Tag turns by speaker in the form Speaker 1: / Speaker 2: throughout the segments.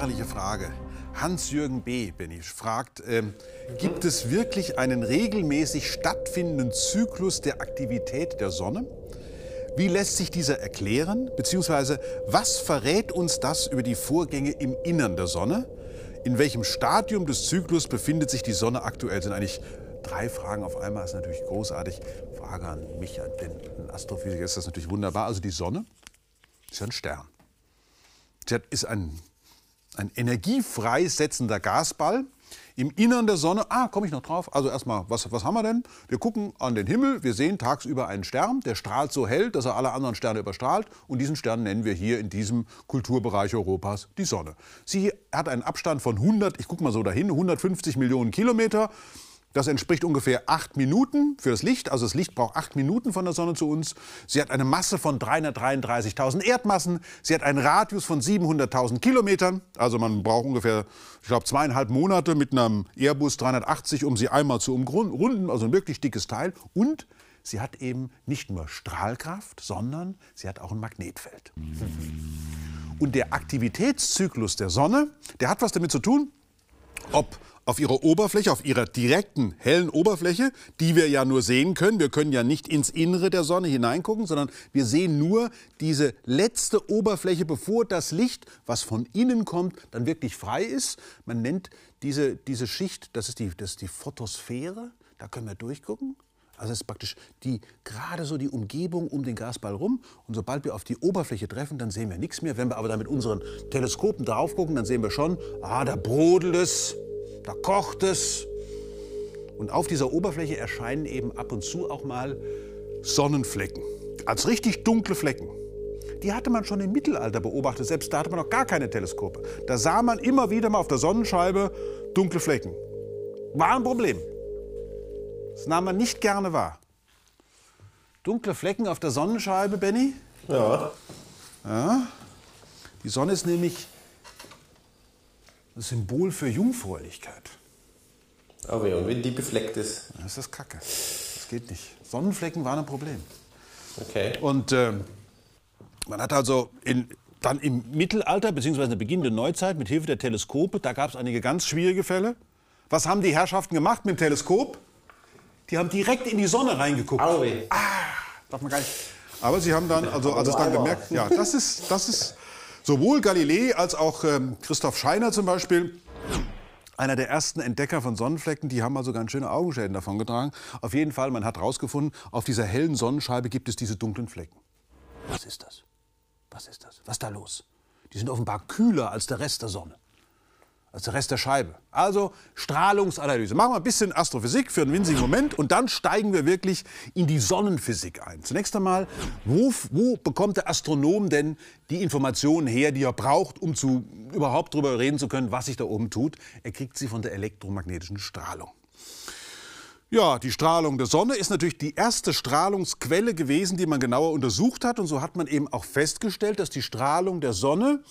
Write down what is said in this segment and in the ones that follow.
Speaker 1: herrliche Frage. Hans-Jürgen B. Benny fragt, ähm, gibt es wirklich einen regelmäßig stattfindenden Zyklus der Aktivität der Sonne? Wie lässt sich dieser erklären? Beziehungsweise, was verrät uns das über die Vorgänge im Innern der Sonne? In welchem Stadium des Zyklus befindet sich die Sonne aktuell? Das sind eigentlich drei Fragen auf einmal. Das ist natürlich großartig. Frage an mich, an den Astrophysiker, ist das natürlich wunderbar. Also die Sonne ist ein Stern. Sie ist ein, ein energiefreisetzender Gasball im Innern der Sonne, ah, komme ich noch drauf. Also erstmal, was, was haben wir denn? Wir gucken an den Himmel, wir sehen tagsüber einen Stern, der strahlt so hell, dass er alle anderen Sterne überstrahlt. Und diesen Stern nennen wir hier in diesem Kulturbereich Europas die Sonne. Sie hat einen Abstand von 100, ich gucke mal so dahin, 150 Millionen Kilometer. Das entspricht ungefähr acht Minuten für das Licht. Also das Licht braucht acht Minuten von der Sonne zu uns. Sie hat eine Masse von 333.000 Erdmassen. Sie hat einen Radius von 700.000 Kilometern. Also man braucht ungefähr, ich glaube, zweieinhalb Monate mit einem Airbus 380, um sie einmal zu umrunden. Also ein wirklich dickes Teil. Und sie hat eben nicht nur Strahlkraft, sondern sie hat auch ein Magnetfeld. Und der Aktivitätszyklus der Sonne, der hat was damit zu tun, ob auf ihrer Oberfläche, auf ihrer direkten hellen Oberfläche, die wir ja nur sehen können. Wir können ja nicht ins Innere der Sonne hineingucken, sondern wir sehen nur diese letzte Oberfläche, bevor das Licht, was von innen kommt, dann wirklich frei ist. Man nennt diese, diese Schicht, das ist, die, das ist die Photosphäre, da können wir durchgucken. Also es ist praktisch die, gerade so die Umgebung um den Gasball rum. Und sobald wir auf die Oberfläche treffen, dann sehen wir nichts mehr. Wenn wir aber da mit unseren Teleskopen drauf gucken, dann sehen wir schon, ah, da brodelt es, da kocht es. Und auf dieser Oberfläche erscheinen eben ab und zu auch mal Sonnenflecken. Als richtig dunkle Flecken. Die hatte man schon im Mittelalter beobachtet. Selbst da hatte man noch gar keine Teleskope. Da sah man immer wieder mal auf der Sonnenscheibe dunkle Flecken. War ein Problem. Das nahm man nicht gerne wahr. Dunkle Flecken auf der Sonnenscheibe, Benny?
Speaker 2: Ja.
Speaker 1: Ja. Die Sonne ist nämlich das Symbol für Jungfräulichkeit.
Speaker 2: Aber ja, und wenn die befleckt ist?
Speaker 1: Das ist Kacke. Das geht nicht. Sonnenflecken waren ein Problem.
Speaker 2: Okay.
Speaker 1: Und äh, man hat also in, dann im Mittelalter bzw. Beginn der Neuzeit mit Hilfe der Teleskope, da gab es einige ganz schwierige Fälle. Was haben die Herrschaften gemacht mit dem Teleskop? Die haben direkt in die Sonne reingeguckt. Ah, darf man gar nicht. Aber sie haben dann, also als es dann gemerkt, ja, das ist, das ist sowohl Galilei als auch ähm, Christoph Scheiner zum Beispiel, einer der ersten Entdecker von Sonnenflecken, die haben also ganz schöne Augenschäden davongetragen. Auf jeden Fall, man hat herausgefunden, auf dieser hellen Sonnenscheibe gibt es diese dunklen Flecken. Was ist das? Was ist das? Was ist da los? Die sind offenbar kühler als der Rest der Sonne als der Rest der Scheibe. Also Strahlungsanalyse. Machen wir ein bisschen Astrophysik für einen winzigen Moment und dann steigen wir wirklich in die Sonnenphysik ein. Zunächst einmal, wo, wo bekommt der Astronom denn die Informationen her, die er braucht, um zu, überhaupt darüber reden zu können, was sich da oben tut? Er kriegt sie von der elektromagnetischen Strahlung. Ja, die Strahlung der Sonne ist natürlich die erste Strahlungsquelle gewesen, die man genauer untersucht hat. Und so hat man eben auch festgestellt, dass die Strahlung der Sonne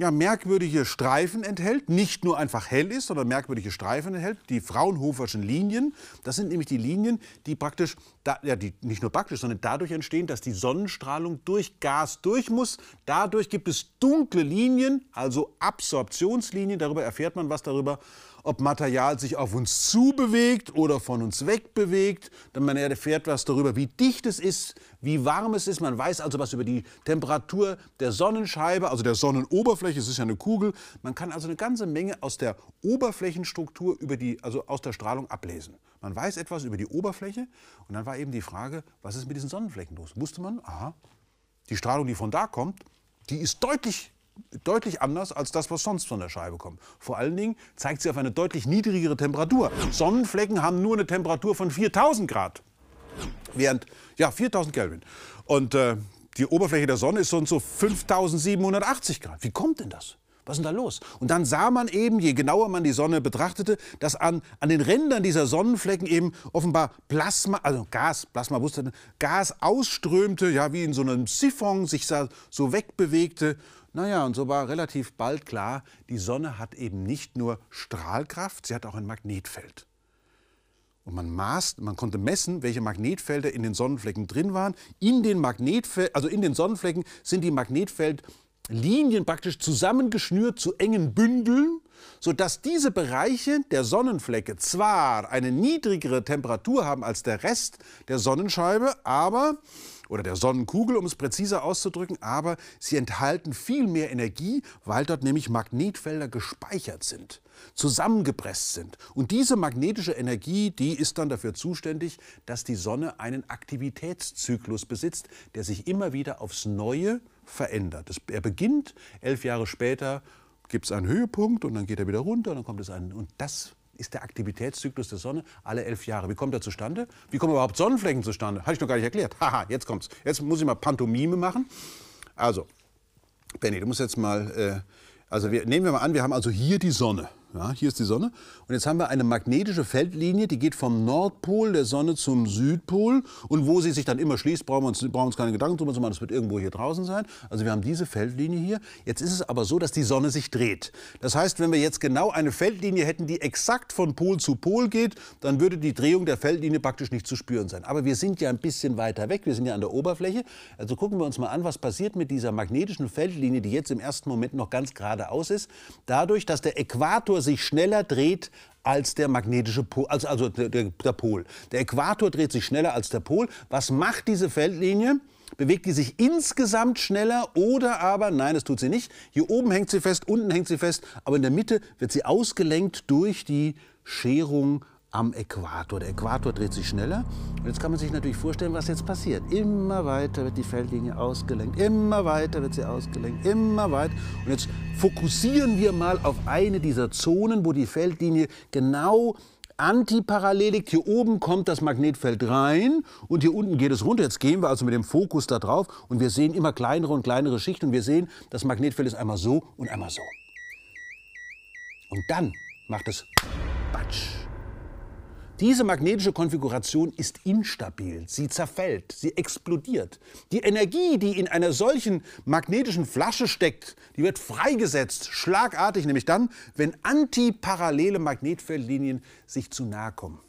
Speaker 1: ja, merkwürdige Streifen enthält, nicht nur einfach hell ist, sondern merkwürdige Streifen enthält, die Fraunhoferschen Linien. Das sind nämlich die Linien, die praktisch, da, ja, die nicht nur praktisch, sondern dadurch entstehen, dass die Sonnenstrahlung durch Gas durch muss. Dadurch gibt es dunkle Linien, also Absorptionslinien. Darüber erfährt man was darüber, ob Material sich auf uns zubewegt oder von uns wegbewegt. Dann man erfährt was darüber, wie dicht es ist, wie warm es ist. Man weiß also was über die Temperatur der Sonnenscheibe, also der Sonnenoberfläche. Es ist ja eine Kugel. Man kann also eine ganze Menge aus der Oberflächenstruktur, über die, also aus der Strahlung ablesen. Man weiß etwas über die Oberfläche und dann war eben die Frage, was ist mit diesen Sonnenflecken los? Wusste man, aha, die Strahlung, die von da kommt, die ist deutlich deutlich anders als das, was sonst von der Scheibe kommt. Vor allen Dingen zeigt sie auf eine deutlich niedrigere Temperatur. Sonnenflecken haben nur eine Temperatur von 4000 Grad. Während, ja, 4000 Kelvin. Und äh, die Oberfläche der Sonne ist so und so 5780 Grad. Wie kommt denn das? Was ist denn da los? Und dann sah man eben, je genauer man die Sonne betrachtete, dass an, an den Rändern dieser Sonnenflecken eben offenbar Plasma, also Gas, Plasma wusste, Gas ausströmte, ja, wie in so einem Siphon sich so wegbewegte. Naja, und so war relativ bald klar, die Sonne hat eben nicht nur Strahlkraft, sie hat auch ein Magnetfeld. Und man maß, man konnte messen, welche Magnetfelder in den Sonnenflecken drin waren. In den Magnetfel also in den Sonnenflecken sind die Magnetfeld Linien praktisch zusammengeschnürt zu engen Bündeln, sodass diese Bereiche der Sonnenflecke zwar eine niedrigere Temperatur haben als der Rest der Sonnenscheibe, aber oder der Sonnenkugel, um es präziser auszudrücken, aber sie enthalten viel mehr Energie, weil dort nämlich Magnetfelder gespeichert sind, zusammengepresst sind. Und diese magnetische Energie, die ist dann dafür zuständig, dass die Sonne einen Aktivitätszyklus besitzt, der sich immer wieder aufs Neue verändert. Er beginnt, elf Jahre später gibt es einen Höhepunkt und dann geht er wieder runter und dann kommt es ein. Und das ist der Aktivitätszyklus der Sonne alle elf Jahre. Wie kommt er zustande? Wie kommen überhaupt Sonnenflecken zustande? Habe ich noch gar nicht erklärt. Haha, jetzt kommt's. Jetzt muss ich mal Pantomime machen. Also, Benny, du musst jetzt mal, äh, also wir, nehmen wir mal an, wir haben also hier die Sonne. Ja, hier ist die Sonne. Und jetzt haben wir eine magnetische Feldlinie, die geht vom Nordpol der Sonne zum Südpol. Und wo sie sich dann immer schließt, brauchen wir uns, brauchen uns keine Gedanken drüber zu machen. Das wird irgendwo hier draußen sein. Also wir haben diese Feldlinie hier. Jetzt ist es aber so, dass die Sonne sich dreht. Das heißt, wenn wir jetzt genau eine Feldlinie hätten, die exakt von Pol zu Pol geht, dann würde die Drehung der Feldlinie praktisch nicht zu spüren sein. Aber wir sind ja ein bisschen weiter weg. Wir sind ja an der Oberfläche. Also gucken wir uns mal an, was passiert mit dieser magnetischen Feldlinie, die jetzt im ersten Moment noch ganz geradeaus ist. Dadurch, dass der Äquator sich schneller dreht als der magnetische Pol, also, also der, der Pol. Der Äquator dreht sich schneller als der Pol. Was macht diese Feldlinie? Bewegt die sich insgesamt schneller oder aber, nein, das tut sie nicht. Hier oben hängt sie fest, unten hängt sie fest, aber in der Mitte wird sie ausgelenkt durch die Scherung am Äquator. Der Äquator dreht sich schneller. Und jetzt kann man sich natürlich vorstellen, was jetzt passiert. Immer weiter wird die Feldlinie ausgelenkt, immer weiter wird sie ausgelenkt, immer weiter. Und jetzt fokussieren wir mal auf eine dieser Zonen, wo die Feldlinie genau antiparallel liegt. Hier oben kommt das Magnetfeld rein und hier unten geht es runter. Jetzt gehen wir also mit dem Fokus da drauf und wir sehen immer kleinere und kleinere Schichten und wir sehen, das Magnetfeld ist einmal so und einmal so. Und dann macht es Batsch. Diese magnetische Konfiguration ist instabil, sie zerfällt, sie explodiert. Die Energie, die in einer solchen magnetischen Flasche steckt, die wird freigesetzt, schlagartig, nämlich dann, wenn antiparallele Magnetfeldlinien sich zu nahe kommen.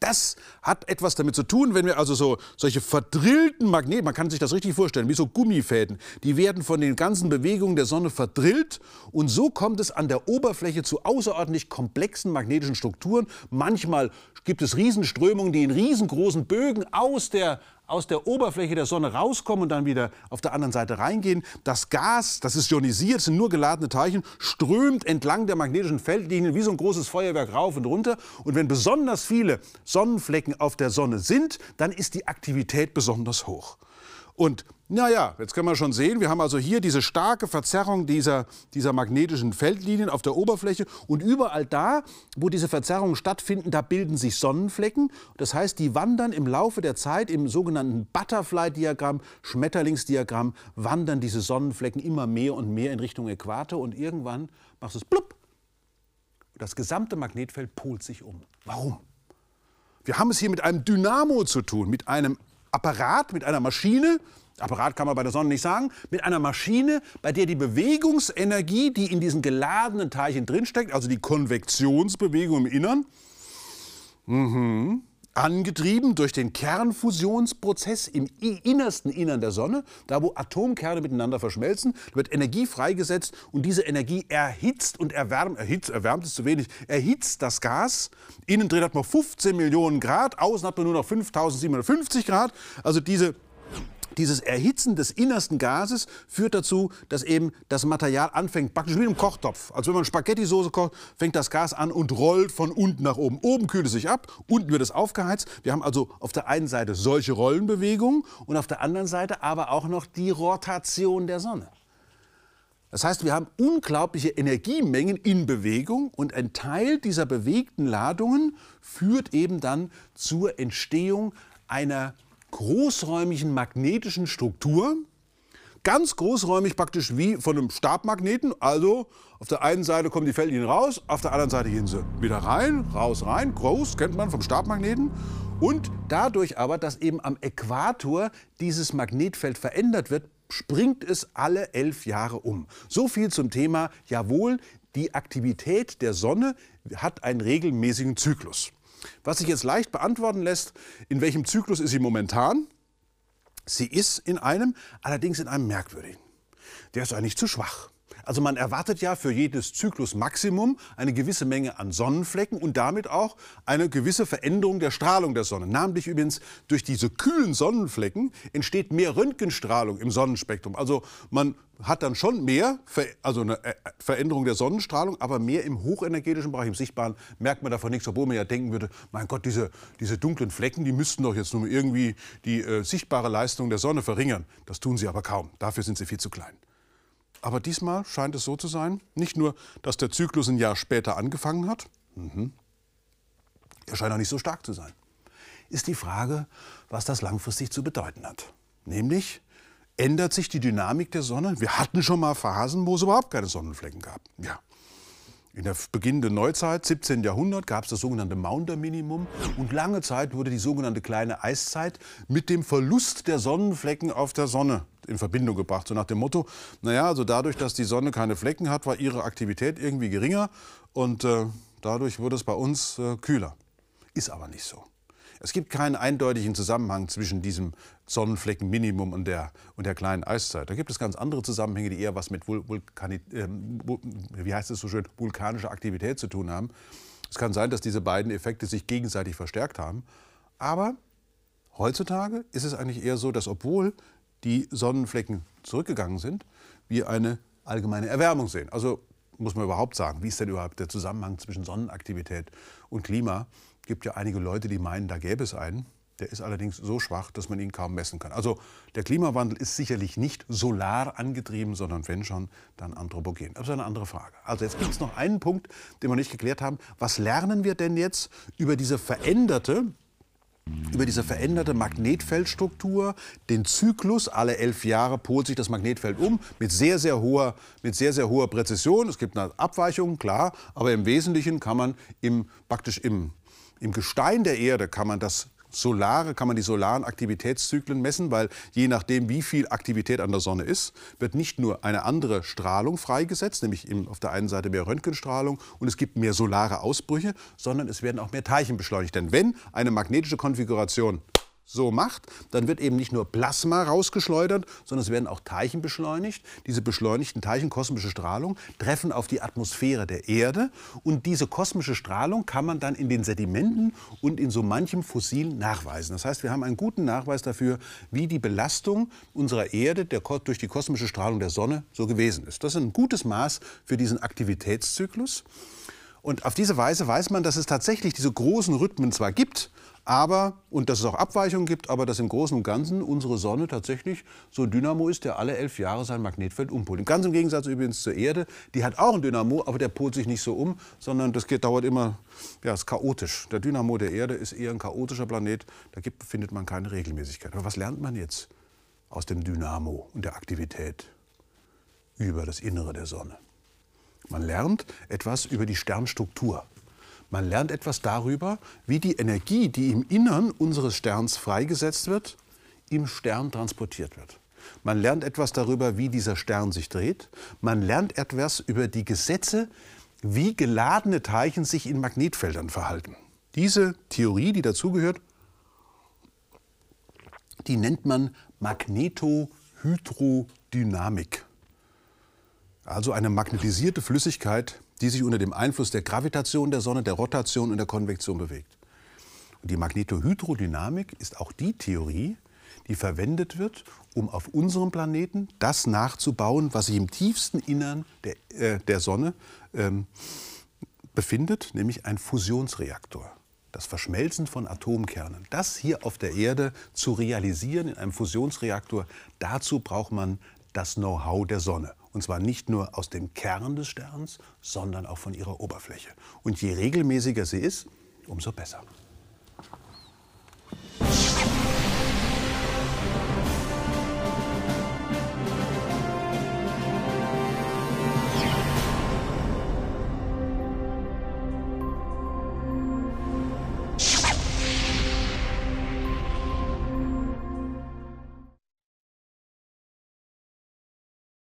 Speaker 1: Das hat etwas damit zu tun, wenn wir also so solche verdrillten Magneten, man kann sich das richtig vorstellen, wie so Gummifäden, die werden von den ganzen Bewegungen der Sonne verdrillt und so kommt es an der Oberfläche zu außerordentlich komplexen magnetischen Strukturen. Manchmal gibt es Riesenströmungen, die in riesengroßen Bögen aus der aus der Oberfläche der Sonne rauskommen und dann wieder auf der anderen Seite reingehen. Das Gas, das ist ionisiert, sind nur geladene Teilchen, strömt entlang der magnetischen Feldlinien wie so ein großes Feuerwerk rauf und runter. Und wenn besonders viele Sonnenflecken auf der Sonne sind, dann ist die Aktivität besonders hoch. Und naja, jetzt können wir schon sehen, wir haben also hier diese starke Verzerrung dieser, dieser magnetischen Feldlinien auf der Oberfläche und überall da, wo diese Verzerrungen stattfinden, da bilden sich Sonnenflecken. Das heißt, die wandern im Laufe der Zeit im sogenannten Butterfly-Diagramm, Schmetterlingsdiagramm, wandern diese Sonnenflecken immer mehr und mehr in Richtung Äquator und irgendwann macht es plupp. Das gesamte Magnetfeld polt sich um. Warum? Wir haben es hier mit einem Dynamo zu tun, mit einem Apparat, mit einer Maschine, Apparat kann man bei der Sonne nicht sagen, mit einer Maschine, bei der die Bewegungsenergie, die in diesen geladenen Teilchen drinsteckt, also die Konvektionsbewegung im Innern, mhm, angetrieben durch den Kernfusionsprozess im innersten Innern der Sonne, da wo Atomkerne miteinander verschmelzen, wird Energie freigesetzt und diese Energie erhitzt und erwärmt, erhitzt, erwärmt ist zu wenig, erhitzt das Gas. Innen drin hat man 15 Millionen Grad, außen hat man nur noch 5750 Grad. Also diese dieses Erhitzen des innersten Gases führt dazu, dass eben das Material anfängt, praktisch wie im Kochtopf. Also wenn man Spaghetti-Soße kocht, fängt das Gas an und rollt von unten nach oben. Oben kühlt es sich ab, unten wird es aufgeheizt. Wir haben also auf der einen Seite solche Rollenbewegungen und auf der anderen Seite aber auch noch die Rotation der Sonne. Das heißt, wir haben unglaubliche Energiemengen in Bewegung und ein Teil dieser bewegten Ladungen führt eben dann zur Entstehung einer großräumigen magnetischen Struktur. Ganz großräumig praktisch wie von einem Stabmagneten. Also auf der einen Seite kommen die Feldlinien raus, auf der anderen Seite gehen sie wieder rein, raus, rein. Groß kennt man vom Stabmagneten. Und dadurch aber, dass eben am Äquator dieses Magnetfeld verändert wird, springt es alle elf Jahre um. So viel zum Thema, jawohl, die Aktivität der Sonne hat einen regelmäßigen Zyklus. Was sich jetzt leicht beantworten lässt, in welchem Zyklus ist sie momentan? Sie ist in einem, allerdings in einem merkwürdigen. der ist eigentlich zu schwach. Also man erwartet ja für jedes Zyklusmaximum eine gewisse Menge an Sonnenflecken und damit auch eine gewisse Veränderung der Strahlung der Sonne. Namentlich übrigens durch diese kühlen Sonnenflecken entsteht mehr Röntgenstrahlung im Sonnenspektrum. Also man hat dann schon mehr, also eine äh, Veränderung der Sonnenstrahlung, aber mehr im hochenergetischen Bereich, im Sichtbaren, merkt man davon nichts, obwohl man ja denken würde, mein Gott, diese, diese dunklen Flecken, die müssten doch jetzt nur irgendwie die äh, sichtbare Leistung der Sonne verringern. Das tun sie aber kaum. Dafür sind sie viel zu klein. Aber diesmal scheint es so zu sein, nicht nur, dass der Zyklus ein Jahr später angefangen hat, mhm. er scheint auch nicht so stark zu sein. Ist die Frage, was das langfristig zu bedeuten hat. Nämlich, ändert sich die Dynamik der Sonne? Wir hatten schon mal Phasen, wo es überhaupt keine Sonnenflecken gab. Ja. In der beginnenden Neuzeit, 17. Jahrhundert, gab es das sogenannte Maunder-Minimum und lange Zeit wurde die sogenannte kleine Eiszeit mit dem Verlust der Sonnenflecken auf der Sonne in Verbindung gebracht. So nach dem Motto, naja, also dadurch, dass die Sonne keine Flecken hat, war ihre Aktivität irgendwie geringer und äh, dadurch wurde es bei uns äh, kühler. Ist aber nicht so. Es gibt keinen eindeutigen Zusammenhang zwischen diesem Sonnenfleckenminimum und der, und der kleinen Eiszeit. Da gibt es ganz andere Zusammenhänge, die eher was mit Vul Vulkani äh, wie heißt es so schön, vulkanischer Aktivität zu tun haben. Es kann sein, dass diese beiden Effekte sich gegenseitig verstärkt haben. Aber heutzutage ist es eigentlich eher so, dass obwohl die Sonnenflecken zurückgegangen sind, wir eine allgemeine Erwärmung sehen. Also muss man überhaupt sagen, wie ist denn überhaupt der Zusammenhang zwischen Sonnenaktivität und Klima? Gibt ja einige Leute, die meinen, da gäbe es einen. Der ist allerdings so schwach, dass man ihn kaum messen kann. Also der Klimawandel ist sicherlich nicht solar angetrieben, sondern wenn schon, dann anthropogen. Das ist eine andere Frage. Also jetzt gibt es noch einen Punkt, den wir nicht geklärt haben. Was lernen wir denn jetzt über diese veränderte über diese veränderte Magnetfeldstruktur, den Zyklus, alle elf Jahre polt sich das Magnetfeld um mit sehr, sehr hoher, mit sehr, sehr hoher Präzision. Es gibt eine Abweichung, klar, aber im Wesentlichen kann man im, praktisch im, im Gestein der Erde kann man das solare, kann man die solaren Aktivitätszyklen messen, weil je nachdem, wie viel Aktivität an der Sonne ist, wird nicht nur eine andere Strahlung freigesetzt, nämlich auf der einen Seite mehr Röntgenstrahlung und es gibt mehr solare Ausbrüche, sondern es werden auch mehr Teilchen beschleunigt. Denn wenn eine magnetische Konfiguration so macht, dann wird eben nicht nur Plasma rausgeschleudert, sondern es werden auch Teilchen beschleunigt. Diese beschleunigten Teilchen, kosmische Strahlung, treffen auf die Atmosphäre der Erde. Und diese kosmische Strahlung kann man dann in den Sedimenten und in so manchem Fossil nachweisen. Das heißt, wir haben einen guten Nachweis dafür, wie die Belastung unserer Erde der, durch die kosmische Strahlung der Sonne so gewesen ist. Das ist ein gutes Maß für diesen Aktivitätszyklus. Und auf diese Weise weiß man, dass es tatsächlich diese großen Rhythmen zwar gibt, aber, und dass es auch Abweichungen gibt, aber dass im Großen und Ganzen unsere Sonne tatsächlich so ein Dynamo ist, der alle elf Jahre sein Magnetfeld umpolt. Ganz im Gegensatz übrigens zur Erde, die hat auch ein Dynamo, aber der polt sich nicht so um, sondern das geht, dauert immer, ja, ist chaotisch. Der Dynamo der Erde ist eher ein chaotischer Planet, da gibt, findet man keine Regelmäßigkeit. Aber was lernt man jetzt aus dem Dynamo und der Aktivität über das Innere der Sonne? Man lernt etwas über die Sternstruktur. Man lernt etwas darüber, wie die Energie, die im Innern unseres Sterns freigesetzt wird, im Stern transportiert wird. Man lernt etwas darüber, wie dieser Stern sich dreht. Man lernt etwas über die Gesetze, wie geladene Teilchen sich in Magnetfeldern verhalten. Diese Theorie, die dazugehört, die nennt man Magnetohydrodynamik. Also eine magnetisierte Flüssigkeit, die sich unter dem Einfluss der Gravitation der Sonne, der Rotation und der Konvektion bewegt. Und die Magnetohydrodynamik ist auch die Theorie, die verwendet wird, um auf unserem Planeten das nachzubauen, was sich im tiefsten Innern der, äh, der Sonne ähm, befindet, nämlich ein Fusionsreaktor. Das Verschmelzen von Atomkernen. Das hier auf der Erde zu realisieren in einem Fusionsreaktor, dazu braucht man das Know-how der Sonne. Und zwar nicht nur aus dem Kern des Sterns, sondern auch von ihrer Oberfläche. Und je regelmäßiger sie ist, umso besser.